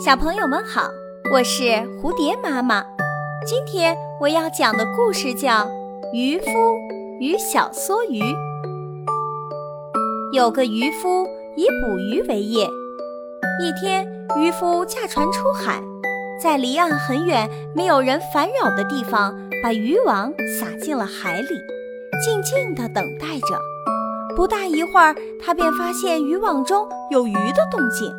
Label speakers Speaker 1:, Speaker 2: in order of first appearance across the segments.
Speaker 1: 小朋友们好，我是蝴蝶妈妈。今天我要讲的故事叫《渔夫与小梭鱼》。有个渔夫以捕鱼为业，一天，渔夫驾船出海，在离岸很远、没有人烦扰的地方，把渔网撒进了海里，静静地等待着。不大一会儿，他便发现渔网中有鱼的动静。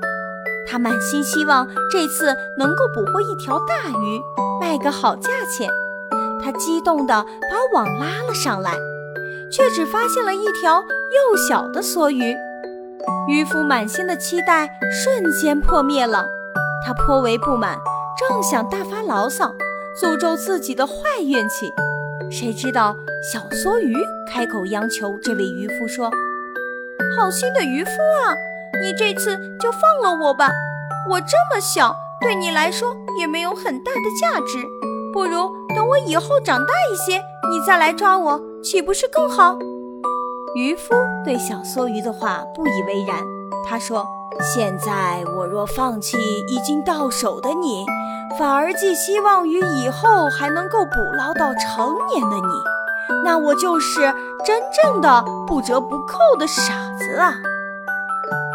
Speaker 1: 他满心希望这次能够捕获一条大鱼，卖个好价钱。他激动地把网拉了上来，却只发现了一条幼小的梭鱼。渔夫满心的期待瞬间破灭了，他颇为不满，正想大发牢骚，诅咒自己的坏运气，谁知道小梭鱼开口央求这位渔夫说：“好心的渔夫啊！”你这次就放了我吧，我这么小，对你来说也没有很大的价值。不如等我以后长大一些，你再来抓我，岂不是更好？渔夫对小梭鱼的话不以为然，他说：“现在我若放弃已经到手的你，反而寄希望于以后还能够捕捞到成年的你，那我就是真正的不折不扣的傻子啊！”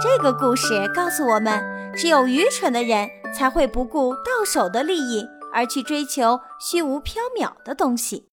Speaker 1: 这个故事告诉我们，只有愚蠢的人才会不顾到手的利益，而去追求虚无缥缈的东西。